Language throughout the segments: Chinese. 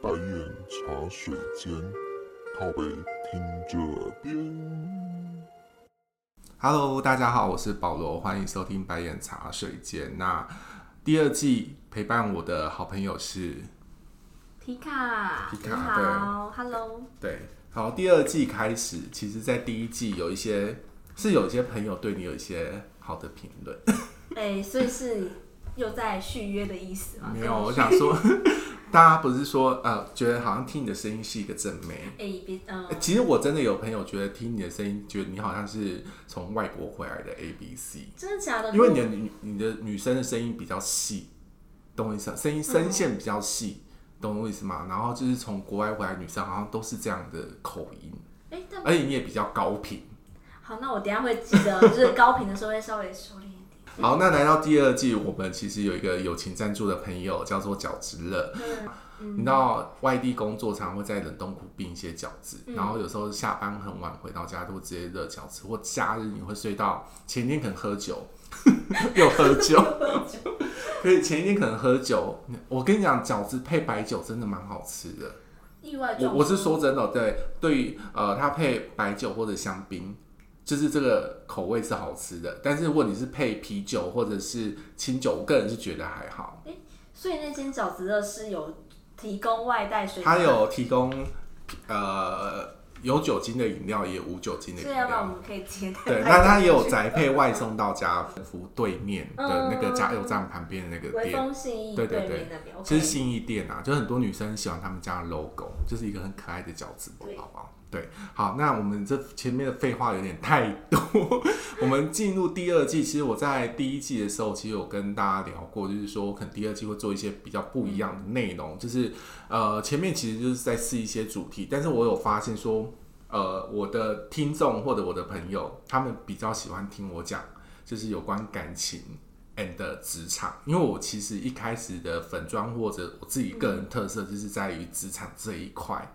白眼茶水间，靠北听这边。Hello，大家好，我是保罗，欢迎收听白眼茶水间。那第二季陪伴我的好朋友是皮卡，皮卡，好，Hello，对，好，第二季开始，其实，在第一季有一些是有一些朋友对你有一些好的评论，哎，所以是又在续约的意思吗？没有，我想说。大家不是说呃，觉得好像听你的声音是一个正妹？哎、欸，别，嗯、呃，其实我真的有朋友觉得听你的声音，觉得你好像是从外国回来的 A B C。真的假的？因为你的女你的女生的声音比较细，懂我意思？声音声线比较细，嗯、懂我意思吗？然后就是从国外回来女生好像都是这样的口音，哎、欸，而且你也比较高频。好，那我等一下会记得，就是高频的时候会稍微收敛。好，那来到第二季，我们其实有一个友情赞助的朋友，叫做饺子乐。嗯、你知道外地工作常会在冷冻库冰一些饺子，嗯、然后有时候下班很晚回到家都会直接热饺子，或假日你会睡到前天可能喝酒，又喝酒，可以前一天可能喝酒。我跟你讲，饺子配白酒真的蛮好吃的。意外，我我是说真的，对，对于呃，它配白酒或者香槟。就是这个口味是好吃的，但是如果你是配啤酒或者是清酒，我个人是觉得还好。欸、所以那间饺子乐是有提供外带水，它有提供呃有酒精的饮料，也有无酒精的饮料。对，要不然我们可以接。对，那它也有宅配外送到家福对面的那个加油站旁边的那个店。对对对，就是信义店啊，就很多女生喜欢他们家的 logo，就是一个很可爱的饺子，好不好？对，好，那我们这前面的废话有点太多，我们进入第二季。其实我在第一季的时候，其实有跟大家聊过，就是说我可能第二季会做一些比较不一样的内容，就是呃前面其实就是在试一些主题，但是我有发现说，呃我的听众或者我的朋友，他们比较喜欢听我讲，就是有关感情 and 职场，因为我其实一开始的粉专或者我自己个人特色，就是在于职场这一块。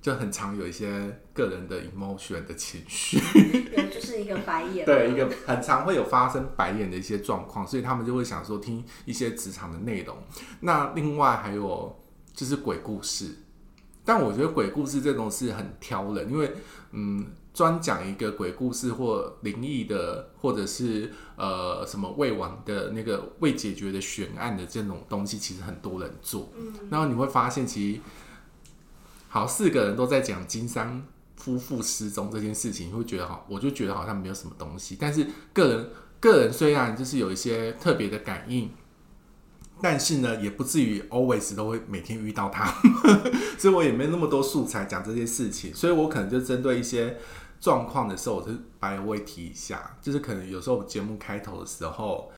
就很常有一些个人的 emotion 的情绪，对，就是一个白眼，对，一个很常会有发生白眼的一些状况，所以他们就会想说听一些职场的内容。那另外还有就是鬼故事，但我觉得鬼故事这种是很挑人，因为嗯，专讲一个鬼故事或灵异的，或者是呃什么未完的那个未解决的悬案的这种东西，其实很多人做，嗯，然后你会发现其实。好，四个人都在讲金山夫妇失踪这件事情，你会觉得好，我就觉得好像没有什么东西。但是个人个人虽然就是有一些特别的感应，但是呢，也不至于 always 都会每天遇到他，所以我也没那么多素材讲这些事情。所以我可能就针对一些状况的时候，我就白会提一下，就是可能有时候节目开头的时候，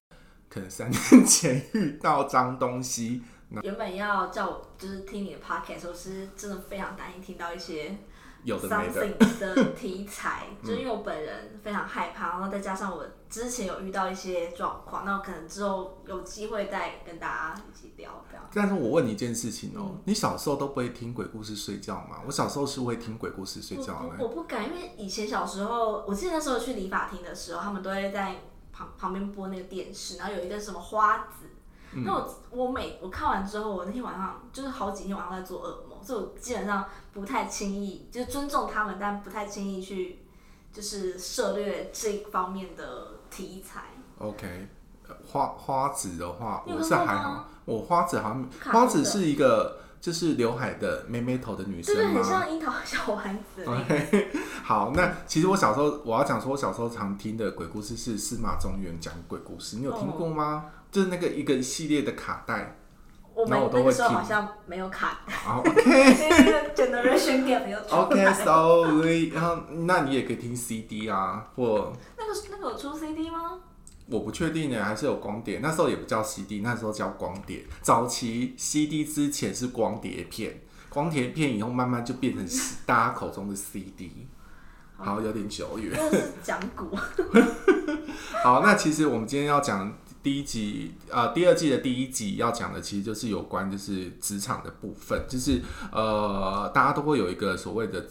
可能三年前 遇到脏东西。原本要叫我就是听你的 podcast，我是真的非常担心听到一些有的没的的题材，就是因为我本人非常害怕，然后再加上我之前有遇到一些状况，那我可能之后有机会再跟大家一起聊这样。但是我问你一件事情哦、你小时候都不会听鬼故事睡觉吗？我小时候是会听鬼故事睡觉的。我不敢，因为以前小时候，我记得那时候去理发厅的时候，他们都会在旁旁边播那个电视，然后有一个什么花子。那我我每我看完之后，我那天晚上就是好几天晚上在做噩梦，所以我基本上不太轻易，就是尊重他们，但不太轻易去就是涉猎这方面的题材。OK，花花子的话，我是还好，我花子好像花子是一个就是刘海的妹妹头的女生吗？对，很像樱桃小丸子。OK，好，那其实我小时候我要讲说，我小时候常听的鬼故事是司马中原讲鬼故事，你有听过吗？哦就是那个一个系列的卡带，我们那个时候好像没有卡带。OK，Generation Gap 没有。OK，Sorry，然后那你也可以听 CD 啊，或那个那个有出 CD 吗？我不确定呢，还是有光碟。那时候也不叫 CD，那时候叫光碟。早期 CD 之前是光碟片，光碟片以后慢慢就变成大家口中的 CD。好，有点久远。讲古。好，那其实我们今天要讲。第一集，呃，第二季的第一集要讲的其实就是有关就是职场的部分，就是呃，大家都会有一个所谓的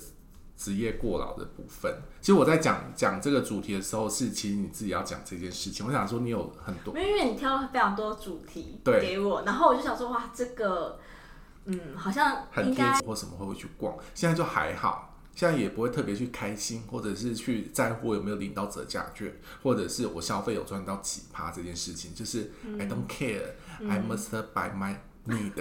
职业过劳的部分。其实我在讲讲这个主题的时候，是其实你自己要讲这件事情。我想说你有很多，因为你挑了非常多主题给我，然后我就想说哇，这个嗯，好像很贴近或什么会会去逛。现在就还好，现在也不会特别去开心，或者是去在乎有没有领到折价券，或者是我消费有赚到几趴这件事情，就是 I don't care，I、嗯、must buy my need。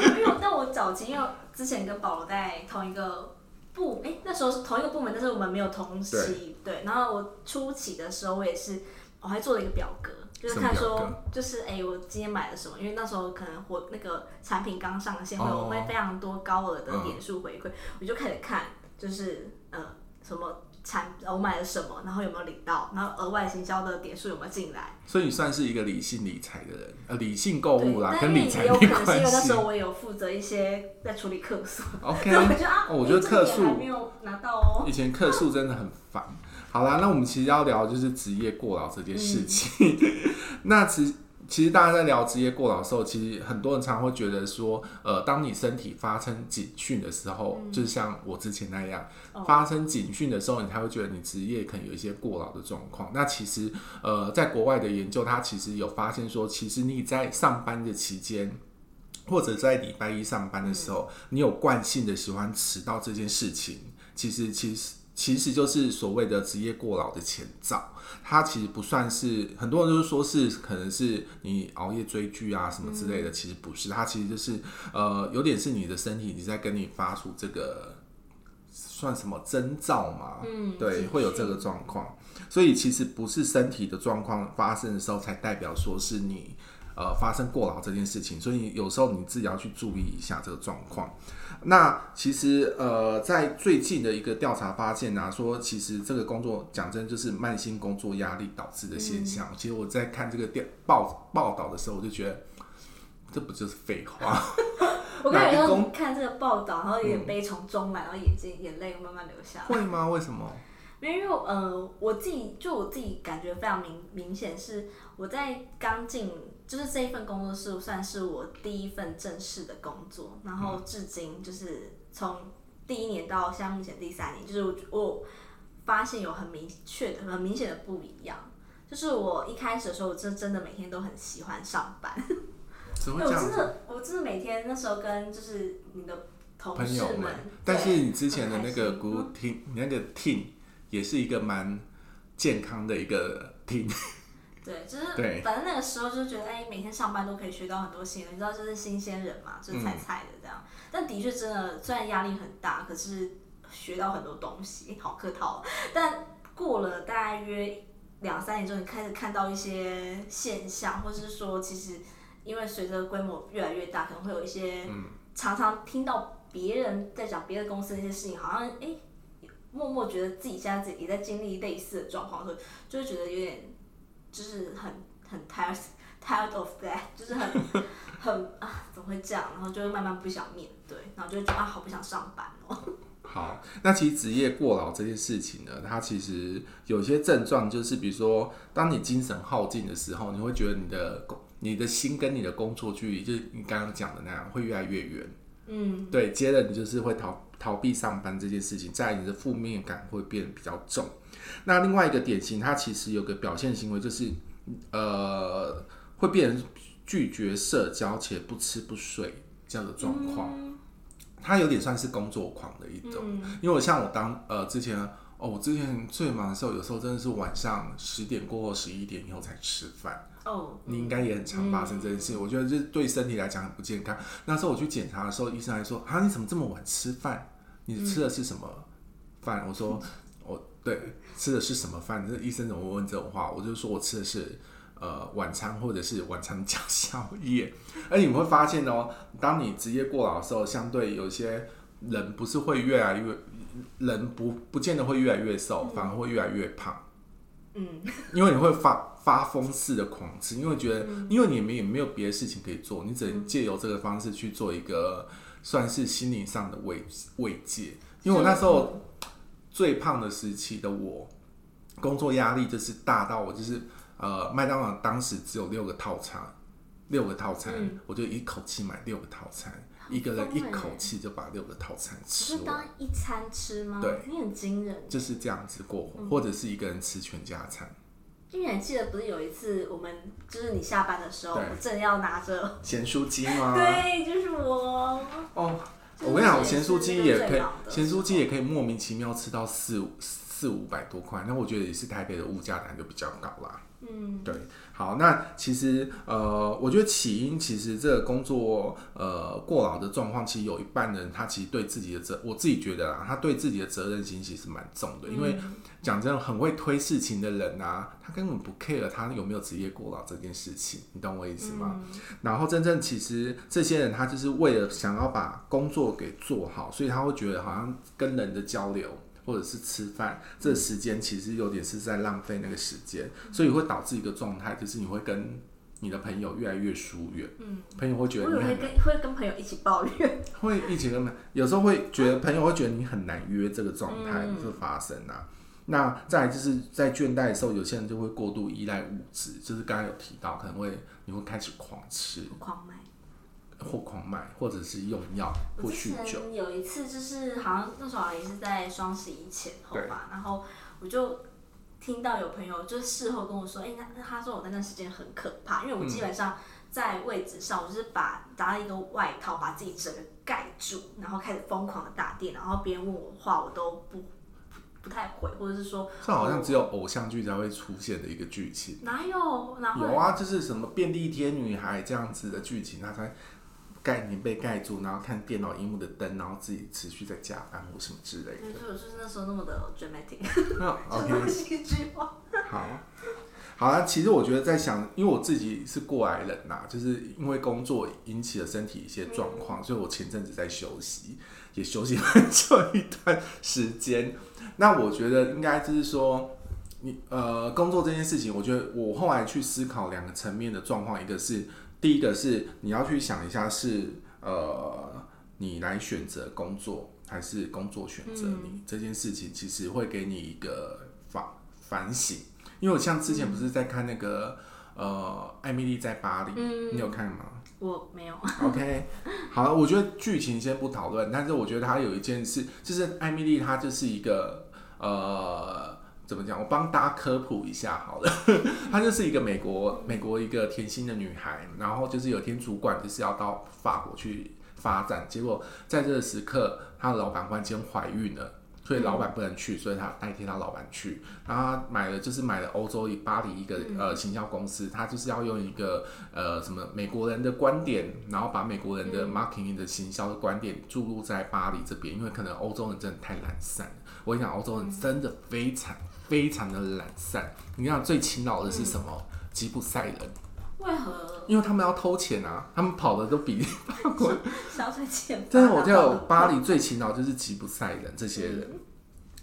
没有，但我早期因为之前跟保罗在同一个部，哎、欸，那时候是同一个部门，但是我们没有同期，对，对。然后我初期的时候，我也是，我还做了一个表格。就是看说，就是哎、欸，我今天买了什么？因为那时候可能我那个产品刚上线，会有会非常多高额的点数回馈，我就开始看，就是呃什么产我买了什么，然后有没有领到，然后额外行销的点数有没有进来。所以你算是一个理性理财的人，呃，理性购物啦，跟理财有可能是因为那时候我也有负责一些在处理客诉。OK，我觉得啊，我觉得客诉还没有拿到哦。以前客诉真的很烦。好啦，那我们其实要聊就是职业过劳这件事情。嗯、那其实其实大家在聊职业过劳的时候，其实很多人常常会觉得说，呃，当你身体发生警讯的时候，嗯、就是像我之前那样、哦、发生警讯的时候，你才会觉得你职业可能有一些过劳的状况。那其实呃，在国外的研究，它其实有发现说，其实你在上班的期间，或者在礼拜一上班的时候，嗯、你有惯性的喜欢迟到这件事情，其实其实。其实就是所谓的职业过劳的前兆，它其实不算是很多人都说是可能是你熬夜追剧啊什么之类的，其实不是，它其实就是呃有点是你的身体你在跟你发出这个算什么征兆嘛，嗯，对，会有这个状况，所以其实不是身体的状况发生的时候才代表说是你呃发生过劳这件事情，所以有时候你自己要去注意一下这个状况。那其实呃，在最近的一个调查发现啊，说其实这个工作讲真就是慢性工作压力导致的现象。嗯、其实我在看这个电报报道的时候，我就觉得这不就是废话？我刚才说看这个报道，然后有点悲从中来，然后眼睛眼泪慢慢流下来。会吗？为什么？因为呃，我自己就我自己感觉非常明明显是我在刚进。就是这一份工作是算是我第一份正式的工作，然后至今就是从第一年到现在目前第三年，就是我发现有很明确的、很明显的不一样。就是我一开始的时候，我真真的每天都很喜欢上班。怎么讲？我真的，我真的每天那时候跟就是你的同事们，们但是你之前的那个 good team，你那个 team 也是一个蛮健康的一个 team。对，就是反正那个时候就是觉得，哎，每天上班都可以学到很多新的，你知道，就是新鲜人嘛，就是菜菜的这样。嗯、但的确真的，虽然压力很大，可是学到很多东西，好客套。但过了大概约两三年之后，你开始看到一些现象，或是说，其实因为随着规模越来越大，可能会有一些常常听到别人在讲别的公司那些事情，好像哎，默默觉得自己现在自己也在经历类似的状况，所以就会觉得有点。就是很很 tired tired of that，就是很 很啊，怎么会这样？然后就会慢慢不想面对，然后就会觉得啊，好不想上班哦。好，那其实职业过劳这件事情呢，它其实有些症状，就是比如说，当你精神耗尽的时候，你会觉得你的工、你的心跟你的工作距离，就是你刚刚讲的那样，会越来越远。嗯，对，接着你就是会逃逃避上班这件事情，再来你的负面感会变得比较重。那另外一个典型，它其实有个表现行为，就是呃，会变成拒绝社交且不吃不睡这样的状况。嗯、它有点算是工作狂的一种，嗯、因为我像我当呃之前哦，我之前最忙的时候，有时候真的是晚上十点过后十一点以后才吃饭。哦，你应该也很常发生这件事。嗯、我觉得这对身体来讲很不健康。那时候我去检查的时候，医生还说啊，你怎么这么晚吃饭？你吃的是什么饭？嗯、我说。我对，吃的是什么饭？这医生怎么会问这种话？我就说我吃的是呃晚餐，或者是晚餐加宵夜。而你们会发现哦，当你职业过劳的时候，相对有些人不是会越来越，人不不见得会越来越瘦，嗯、反而会越来越胖。嗯，因为你会发发疯似的狂吃，因为觉得，嗯、因为你们也没有别的事情可以做，你只能借由这个方式去做一个算是心灵上的慰慰藉。因为我那时候。最胖的时期的我，工作压力就是大到我就是呃，麦当劳当时只有六个套餐，六个套餐，嗯、我就一口气买六个套餐，一个人一口气就把六个套餐吃完。是当一餐吃吗？对，你很惊人。就是这样子过，或者是一个人吃全家餐。因为你记得不是有一次我们就是你下班的时候，我正要拿着，咸酥鸡吗？对，就是我。哦，我跟你讲，咸酥鸡也可以咸酥鸡也可以莫名其妙吃到四五四五百多块，那我觉得也是台北的物价当然就比较高啦。嗯，对，好，那其实呃，我觉得起因其实这个工作呃过劳的状况，其实有一半人他其实对自己的责，我自己觉得啦，他对自己的责任心其实蛮重的，因为讲真的，很会推事情的人啊，他根本不 care 他有没有职业过劳这件事情，你懂我意思吗？嗯然后真正其实这些人他就是为了想要把工作给做好，所以他会觉得好像跟人的交流。或者是吃饭，这个时间其实有点是在浪费那个时间，所以会导致一个状态，就是你会跟你的朋友越来越疏远。嗯，朋友会觉得你很我以为跟会跟朋友一起抱怨。会一起跟朋友，有时候会觉得朋友会觉得你很难约这个状态嗯会发生啊。那再来就是在倦怠的时候，有些人就会过度依赖物质，就是刚刚有提到，可能会你会开始狂吃狂买。或狂买，或者是用药或我之酗酒。前有一次，就是好像那时候也是在双十一前后吧，然后我就听到有朋友就事后跟我说，哎、那那他说我那段时间很可怕，因为我基本上在位置上，我就是把搭了一个外套把自己整个盖住，然后开始疯狂的打电，然后别人问我话我都不不，太回，或者是说这好像只有偶像剧才会出现的一个剧情。哪有哪会有啊，就是什么便利贴女孩这样子的剧情，他才盖你被盖住，然后看电脑荧幕的灯，然后自己持续在加班或什么之类的。对，所以我就是那时候那么的 dramatic。好，好了。其实我觉得在想，因为我自己是过来人呐，就是因为工作引起了身体一些状况，所以我前阵子在休息，也休息很久一段时间。那我觉得应该就是说，你呃工作这件事情，我觉得我后来去思考两个层面的状况，一个是第一个是你要去想一下是呃你来选择工作，还是工作选择你、嗯这件事情，其实会给你一个反反省。因为我像之前不是在看那个、呃艾米丽在巴黎，嗯你有看吗？我没有，OK，好，我觉得剧情先不讨论，但是我觉得它有一件事，就是艾米丽她就是一个呃，怎么讲？我帮大家科普一下好了，她就是一个美国美国一个甜心的女孩，然后就是有一天主管就是要到法国去发展，结果在这个时刻，她的老板忽然间怀孕了。所以老板不能去，所以她代替她老板去。然后他买了，就是买了欧洲巴黎一个呃行销公司，她就是要用一个呃什么美国人的观点，然后把美国人的 marketing 的行销的观点注入在巴黎这边，因为可能欧洲人真的太懒散了。我跟你讲，欧洲人真的非常非常的懒散。你看最勤劳的是什么？吉普赛人。为何？因为他们要偷钱啊，他们跑的都比法国人。小腿钱。但是，我就有巴黎最勤劳就是吉普赛人这些人，嗯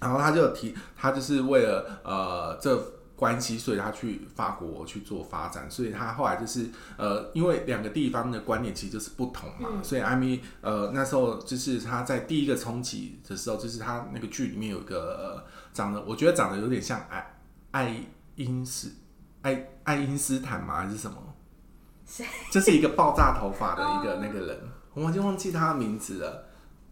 然后他就提，他就是为了呃这关系，所以他去法国去做发展，所以他后来就是呃，因为两个地方的观念其实就是不同嘛，嗯所以艾米呃那时候就是他在第一个冲击的时候，就是他那个剧里面有一个、呃、长得，我觉得长得有点像爱爱因斯爱爱因斯坦嘛？还是什么？谁？就是一个爆炸头发的一个 那个人，我已经忘记他的名字了。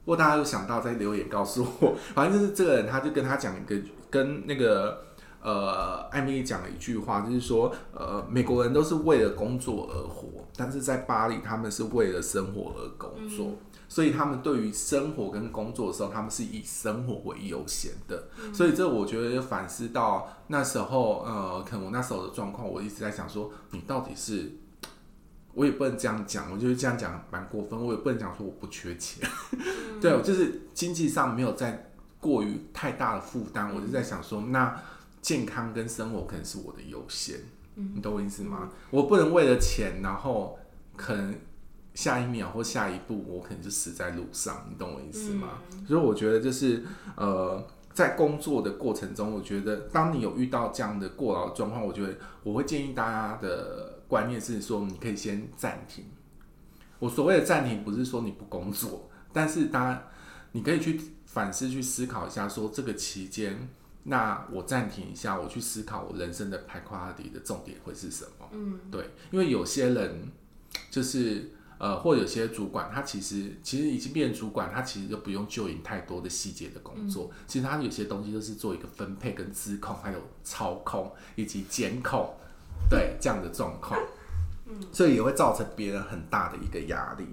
不过大家有想到，再留言告诉我。反正就是这个人，他就跟他讲一个，跟那个呃艾米丽讲了一句话，就是说，呃，美国人都是为了工作而活，但是在巴黎，他们是为了生活而工作。嗯所以他们对于生活跟工作的时候，他们是以生活为优先的。所以这我觉得反思到那时候，呃，可能我那时候的状况，我一直在想说，你到底是，我也不能这样讲，我觉得这样讲蛮过分，我也不能讲说我不缺钱，对，我就是经济上没有在过于太大的负担，我就在想说，那健康跟生活可能是我的优先，你懂我意思吗？我不能为了钱，然后可能。下一秒或下一步，我可能就死在路上，你懂我意思吗？嗯、所以我觉得就是呃，在工作的过程中，我觉得当你有遇到这样的过劳状况，我觉得我会建议大家的观念是说，你可以先暂停。我所谓的暂停，不是说你不工作，但是大家你可以去反思、去思考一下，说这个期间，那我暂停一下，我去思考我人生的 priority 的重点会是什么？嗯，对，因为有些人就是。呃，或有些主管他其实其实已经变成主管，他其实就不用就营太多的细节的工作，嗯、其实他有些东西都是做一个分配跟资控，还有操控以及监控，对这样的状况，嗯，所以也会造成别人很大的一个压力。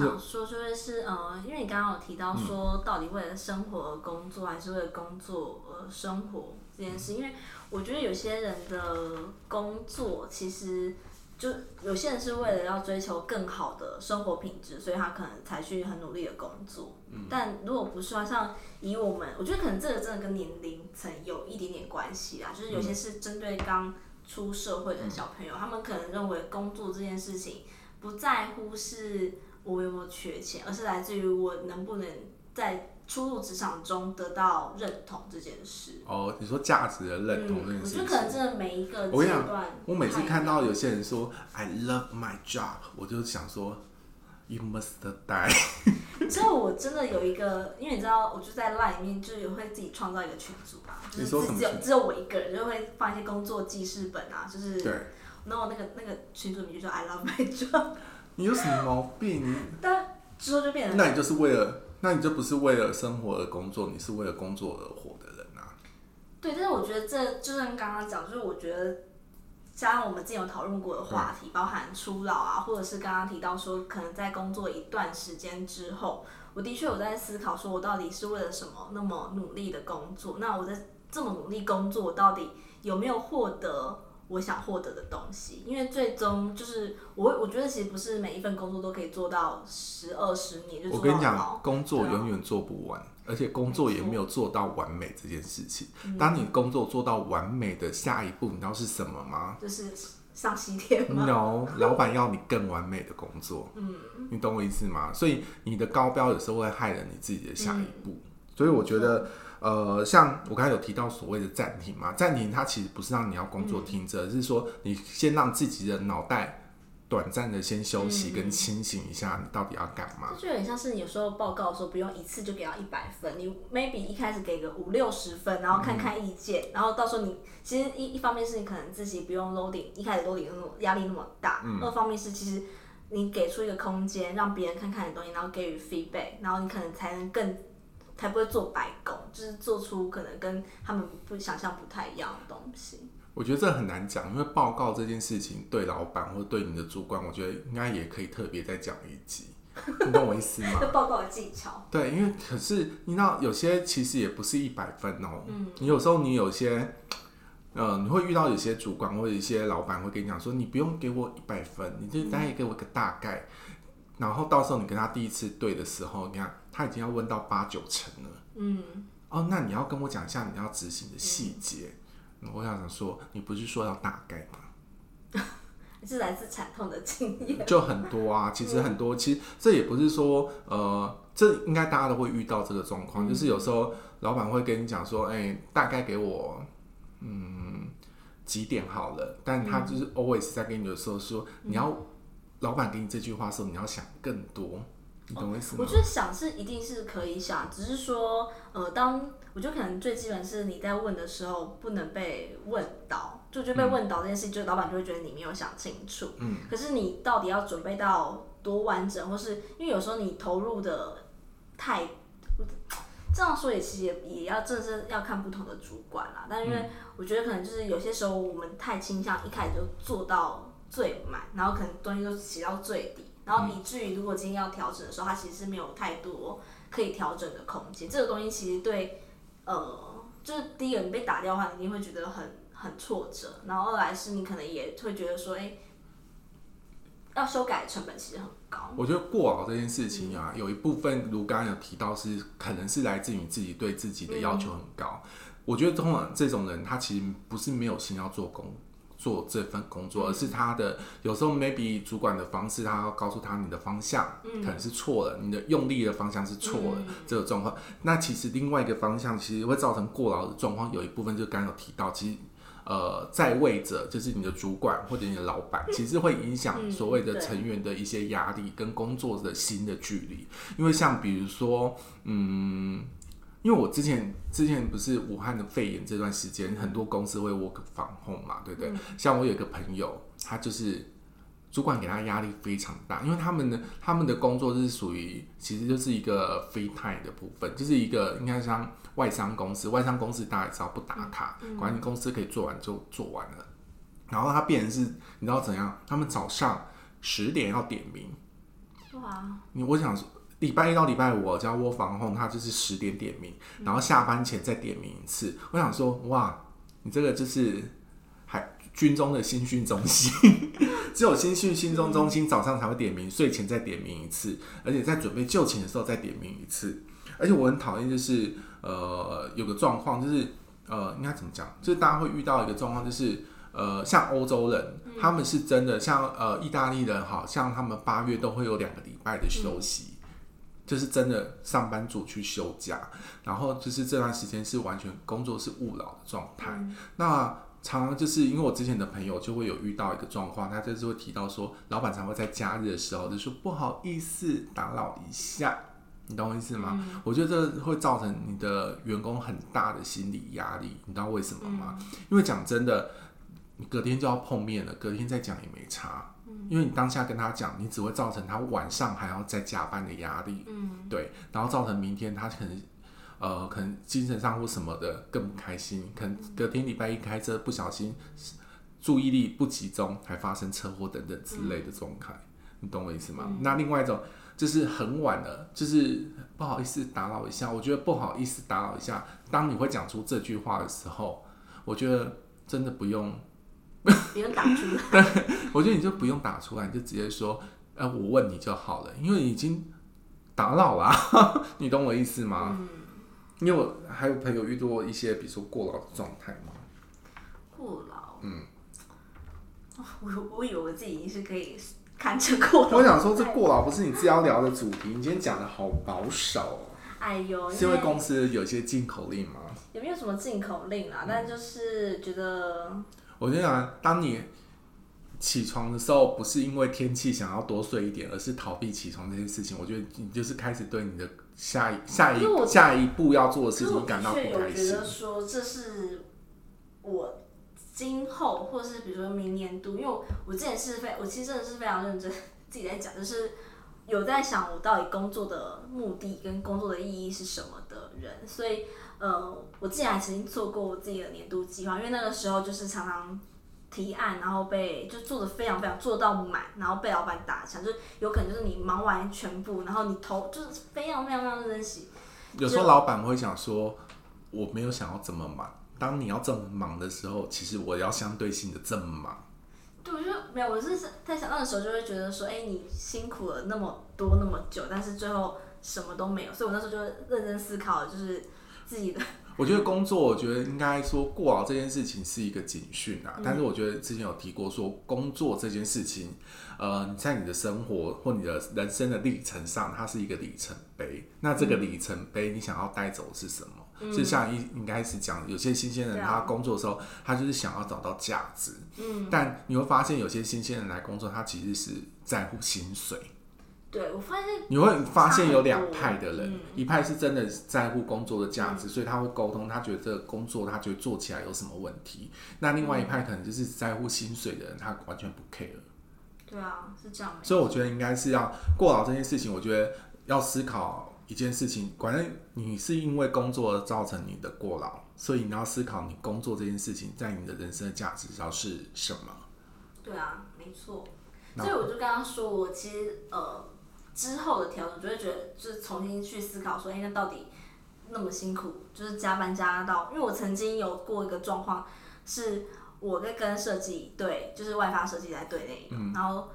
想说，就会是呃，因为你刚刚有提到说，到底为了生活而工作，还是为了工作而生活这件事？因为我觉得有些人的工作，其实就有些人是为了要追求更好的生活品质，所以他可能才去很努力的工作。但如果不是话，像以我们，我觉得可能这个真的跟年龄层有一点点关系啦。就是有些是针对刚出社会的小朋友，他们可能认为工作这件事情不在乎是。我有没有缺钱，而是来自于我能不能在初入职场中得到认同这件事。哦，你说价值的认同这件事，嗯，我觉得可能真的每一个阶段我，我每次看到有些人说 I love my job，我就想说 You must die。之后我真的有一个，因为你知道，我就在 Line 里面，就也会自己创造一个群组吧，就是只有只有我一个人，就会放一些工作记事本啊，就是对，然后那个那个群组名就叫 I love my job。你有什么毛病？但之后就变成……那你就是为了，那你就不是为了生活而工作，你是为了工作而活的人啊。对，但是我觉得这就像刚刚讲，就是我觉得，像我们之前有讨论过的话题，嗯、包含初老啊，或者是刚刚提到说，可能在工作一段时间之后，我的确有在思考，说我到底是为了什么那么努力的工作？那我在这么努力工作，我到底有没有获得？我想获得的东西，因为最终就是我，我觉得其实不是每一份工作都可以做到十二十年。我跟你讲，工作永远做不完，而且工作也没有做到完美这件事情。当你工作做到完美的下一步，你知道是什么吗？就是上西天吗？No，老板要你更完美的工作。嗯，你懂我意思吗？所以你的高标有时候会害了你自己的下一步。嗯、所以我觉得。呃，像我刚才有提到所谓的暂停嘛，暂停它其实不是让你要工作停着，而、嗯、是说你先让自己的脑袋短暂的先休息跟清醒一下，你到底要干嘛？就有点像是你有时候报告的时候，不用一次就给到一百分，你 maybe 一开始给个五六十分，然后看看意见，嗯、然后到时候你其实一一方面是你可能自己不用 loading，一开始 loading 那种压力那么大，嗯、二方面是其实你给出一个空间，让别人看看你的东西，然后给予 feedback，然后你可能才能更。才不会做白工，就是做出可能跟他们不想象不太一样的东西。我觉得这很难讲，因为报告这件事情对老板或对你的主管，我觉得应该也可以特别再讲一集。你懂我意思吗？报告的技巧。对，因为可是你知道，有些其实也不是一百分哦。嗯。你有时候你有些，呃，你会遇到有些主管或者一些老板会跟你讲说，你不用给我一百分，你就大概给我一个大概，嗯、然后到时候你跟他第一次对的时候，你看他已经要问到八九成了。嗯。哦，那你要跟我讲一下你要执行的细节。嗯、我想想说，你不是说要大概吗？是来自惨痛的经验，就很多啊。其实很多，其实这也不是说，呃，这应该大家都会遇到这个状况，嗯、就是有时候老板会跟你讲说，哎、欸，大概给我，嗯，几点好了。但他就是 always 在跟你的时候说，嗯、你要老板给你这句话的时候，你要想更多，你懂我意思吗？我觉得想是一定是可以想，只是说，呃，当我觉得可能最基本是你在问的时候不能被问到。就就被问到这件事情，嗯、就老板就会觉得你没有想清楚。嗯。可是你到底要准备到多完整，或是因为有时候你投入的太，这样说也其实也也要正是要看不同的主管啦。但因为我觉得可能就是有些时候我们太倾向一开始就做到最满，然后可能东西都写到最底，然后以至于如果今天要调整的时候，它其实是没有太多可以调整的空间。这个东西其实对，呃，就是第一个你被打掉的话，你一定会觉得很。很挫折，然后二来是你可能也会觉得说，哎，要修改成本其实很高。我觉得过劳这件事情啊，有一部分如刚刚有提到是，可能是来自于自己对自己的要求很高。我觉得通常这种人，他其实不是没有心要做工。做这份工作，而是他的有时候 maybe 主管的方式，他要告诉他你的方向可能是错了，你的用力的方向是错了，这个状况。那其实另外一个方向其实会造成过劳的状况，有一部分就刚刚有提到，其实呃在位者就是你的主管或者你的老板，其实会影响所谓的成员的一些压力跟工作的新的距离，因为像比如说嗯。因为我之前之前不是武汉的肺炎这段时间，很多公司会 work from home 嘛，对不对？嗯、像我有一个朋友，他就是主管给他压力非常大，因为他们的他们的工作是属于其实就是一个 free time 的部分，就是一个应该像外商公司，外商公司大家也知道不打卡，嗯、管理公司可以做完就做完了。然后他变成是，你知道怎样？他们早上十点要点名，哇！你我想说。礼拜一到礼拜五，叫 work from home，他就是十点点名，然后下班前再点名一次。我想说，哇，你这个就是还军中的新训中心，只有新训新中中心早上才会点名，睡前再点名一次，而且在准备就寝的时候再点名一次。而且我很讨厌，就是呃，有个状况，就是呃，应该怎么讲？就是大家会遇到一个状况，就是呃，像欧洲人，他们是真的，像呃，意大利人，好像他们八月都会有两个礼拜的休息。就是真的上班族去休假，然后就是这段时间是完全工作是勿扰的状态。嗯、那常常就是因为我之前的朋友就会有遇到一个状况，他就是会提到说，老板常会在假日的时候就说不好意思打扰一下，你懂我意思吗？嗯、我觉得这会造成你的员工很大的心理压力，你知道为什么吗？嗯、因为讲真的，你隔天就要碰面了，隔天再讲也没差。因为你当下跟他讲，你只会造成他晚上还要再加班的压力，嗯，对，然后造成明天他可能，呃，可能精神上或什么的更不开心，可能隔天礼拜一开车不小心注意力不集中，还发生车祸等等之类的状态，嗯、你懂我意思吗？嗯、那另外一种就是很晚了，就是不好意思打扰一下，我觉得不好意思打扰一下，当你会讲出这句话的时候，我觉得真的不用。不用打出来，对，我觉得你就不用打出来，你就直接说，呃，我问你就好了，因为已经打扰了，你懂我意思吗？嗯，因为我还有朋友遇到一些，比如说过劳的状态吗。过劳，嗯，我我以为我自己已经是可以看着过劳。我想说，这过劳不是你自己要聊的主题，你今天讲的好保守。哎呦，是因为公司有些进口令吗？也没有什么进口令啊，但就是觉得。我就想，当你起床的时候，不是因为天气想要多睡一点，而是逃避起床这件事情，我觉得你就是开始对你的下一下一下一步要做的事情感到不开心。我觉得说这是我今后，或是比如说明年度，因为我，我之前是非，我其实真的是非常认真自己在讲，就是有在想我到底工作的目的跟工作的意义是什么的人，所以。呃，我之前还曾经做过我自己的年度计划，因为那个时候就是常常提案，然后被就做的非常非常做到满，然后被老板打枪，就有可能就是你忙完全部，然后你投就是非常非常非常珍惜。有时候老板会想说，我没有想要这么忙。当你要这么忙的时候，其实我要相对性的这么忙。对，我就没有，我是在想那个时候就会觉得说，哎、欸，你辛苦了那么多那么久，但是最后什么都没有，所以我那时候就认真思考，就是自己的。我觉得工作，我觉得应该说过劳这件事情是一个警讯啊。嗯、但是我觉得之前有提过说，工作这件事情，呃，你在你的生活或你的人生的历程上，它是一个里程碑。那这个里程碑，你想要带走的是什么？嗯、就像一应该是讲，有些新鲜人他工作的时候，嗯、他就是想要找到价值。嗯。但你会发现，有些新鲜人来工作，他其实是在乎薪水。对，我发现你会发现有两派的人，嗯、一派是真的在乎工作的价值，嗯、所以他会沟通，他觉得这个工作他觉得做起来有什么问题。那另外一派可能就是在乎薪水的人，他完全不 care。对啊，是这样。所以我觉得应该是要过劳这件事情，我觉得要思考一件事情，反正你是因为工作而造成你的过劳，所以你要思考你工作这件事情在你的人生的价值上是什么。对啊，没错。所以我就刚刚说，我其实呃。之后的调整，就会觉得就是重新去思考说，哎、欸，那到底那么辛苦，就是加班加到，因为我曾经有过一个状况，是我在跟设计对，就是外发设计在对那个，嗯、然后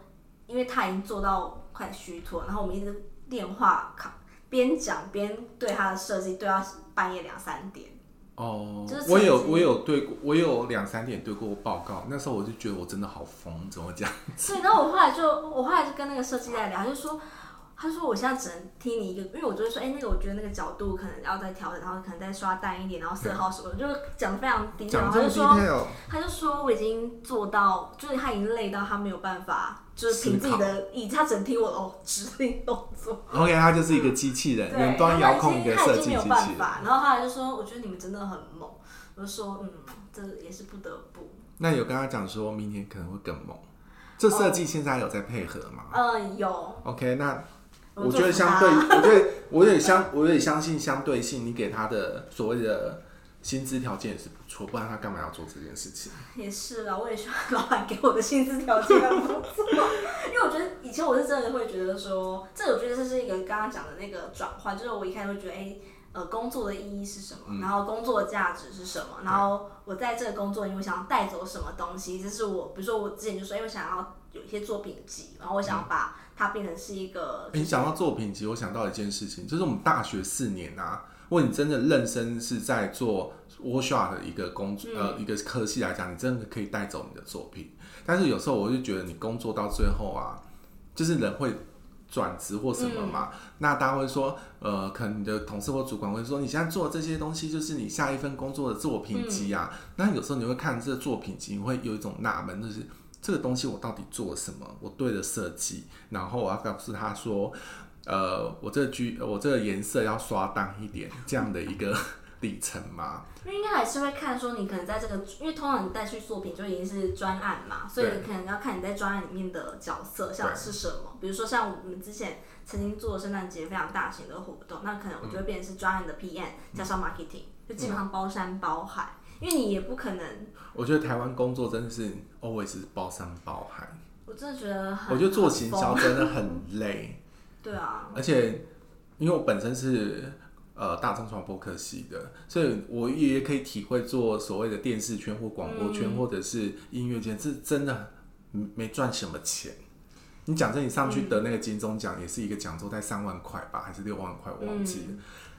因为他已经做到快虚脱，然后我们一直电话卡边讲边对他的设计，对到半夜两三点。哦，我有我有对过，我有两三点对过报告，那时候我就觉得我真的好疯，怎么讲？所以，然后我后来就我后来就跟那个设计在聊，就说。他说：“我现在只能听你一个，因为我就会说，哎、欸，那个我觉得那个角度可能要再调整，然后可能再刷淡一点，然后色号什么就讲的非常低调。他就说，他就说我已经做到，就是他已经累到他没有办法，就是凭自己的意志，他只能听我的哦指令动作。OK，他就是一个机器人，远端遥控一个设计机器人。然后后来就说，我觉得你们真的很猛。我就说，嗯，这也是不得不。那有跟他讲说明天可能会更猛。这设计现在有在配合吗？嗯、呃，有。OK，那。我觉得相对，我觉得我也相，我也相信相对性，你给他的所谓的薪资条件也是不错，不然他干嘛要做这件事情？也是啦，我也希望老板给我的薪资条件不错，因为我觉得以前我是真的会觉得说，这我觉得这是一个刚刚讲的那个转换，就是我一开始会觉得，哎、欸，呃，工作的意义是什么？嗯、然后工作的价值是什么？然后我在这个工作，因为想要带走什么东西？这是我，比如说我之前就说，因为想要有一些作品集，然后我想要把。它变成是一个。你讲到作品集，我想到一件事情，就是我们大学四年啊，如果你真的认真是在做 workshop 的一个工作，呃，一个科系来讲，你真的可以带走你的作品。但是有时候我就觉得，你工作到最后啊，就是人会转职或什么嘛，那大家会说，呃，可能你的同事或主管会说，你现在做的这些东西就是你下一份工作的作品集啊。那有时候你会看这个作品集，你会有一种纳闷，就是。这个东西我到底做了什么？我对了设计，然后我要告诉他说，呃，我这个橘，我这个颜色要刷淡一点，这样的一个 里程嘛。因为应该还是会看说你可能在这个，因为通常你带去作品就已经是专案嘛，所以你可能要看你在专案里面的角色像是什么。比如说像我们之前曾经做圣诞节非常大型的活动，那可能我就会变成是专案的 PM、嗯、加上 marketing，就基本上包山包海。嗯因为你也不可能，我觉得台湾工作真的是 always 包山包海。我真的觉得很，我觉得做行销真的很累。对啊，而且因为我本身是呃大众传播科系的，所以我也可以体会做所谓的电视圈或广播圈、嗯、或者是音乐圈，是真的没赚什么钱。你讲真，你上去得那个金钟奖，也是一个讲座，在三万块吧，还是六万块？我忘记了、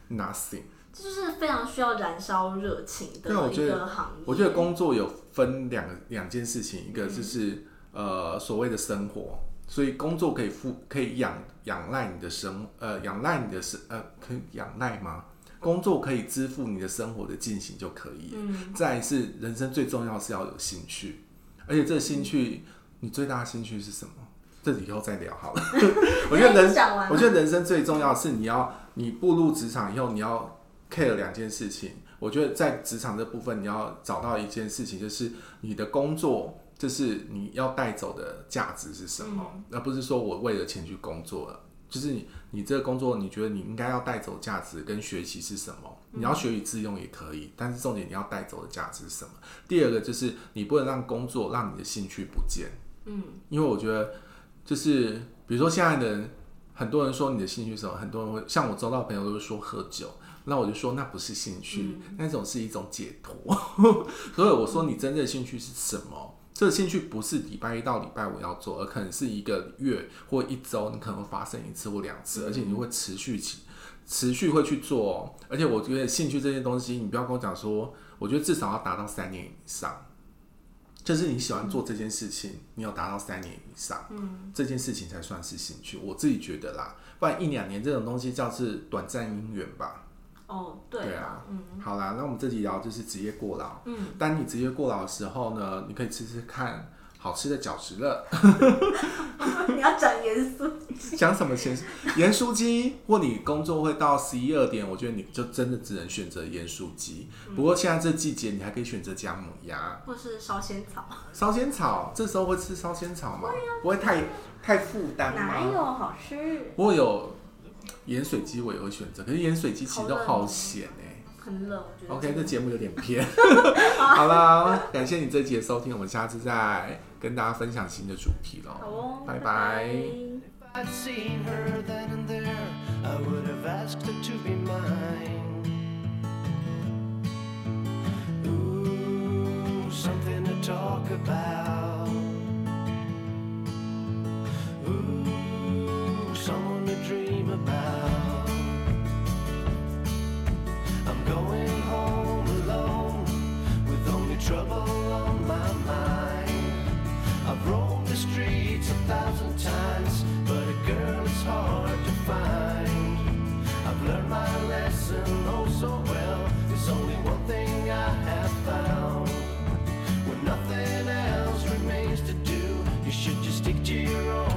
嗯、，nothing。就是非常需要燃烧热情的一个行业。我觉得工作有分两两件事情，一个就是、嗯、呃所谓的生活，所以工作可以付可以养养赖你的生呃养赖你的生呃可以养赖吗？工作可以支付你的生活的进行就可以。嗯。再来是人生最重要是要有兴趣，而且这个兴趣、嗯、你最大的兴趣是什么？这以后再聊好了。我觉得人我觉得人生最重要是你要你步入职场以后你要。Care 两件事情，我觉得在职场这部分，你要找到一件事情，就是你的工作，就是你要带走的价值是什么，嗯、而不是说我为了钱去工作了。就是你，你这个工作，你觉得你应该要带走价值跟学习是什么？你要学以致用也可以，但是重点你要带走的价值是什么？第二个就是你不能让工作让你的兴趣不见。嗯，因为我觉得就是比如说现在的人，很多人说你的兴趣是什么，很多人会像我周到朋友都会说喝酒，那我就说那不是兴趣，嗯、那种是一种解脱。所以我说你真正的兴趣是什么？这个兴趣不是礼拜一到礼拜五要做，而可能是一个月或一周，你可能会发生一次或两次，而且你会持续起。持续会去做，而且我觉得兴趣这些东西，你不要跟我讲说，我觉得至少要达到三年以上，就是你喜欢做这件事情，嗯、你要达到三年以上，嗯，这件事情才算是兴趣。我自己觉得啦，不然一两年这种东西叫是短暂姻缘吧。哦，对，对啊，嗯，好啦，那我们这集聊就是职业过劳，嗯，当你职业过劳的时候呢，你可以吃吃看。好吃的饺子了，你要讲盐酥鸡？讲什么咸盐酥鸡？或你工作会到十一二点，我觉得你就真的只能选择盐酥鸡。嗯、不过现在这季节，你还可以选择姜母鸭，或是烧仙草。烧仙草，这时候会吃烧仙草吗？不会太太负担吗？哪有好吃？不过有盐水鸡我也会选择，可是盐水鸡其实都好咸哎、很冷。OK，这节目有点偏。好了，感谢你这节收听，我们下次再跟大家分享新的主题喽。好哦，拜拜。Something to talk about hard to find. I've learned my lesson oh so well. There's only one thing I have found. When nothing else remains to do, you should just stick to your own.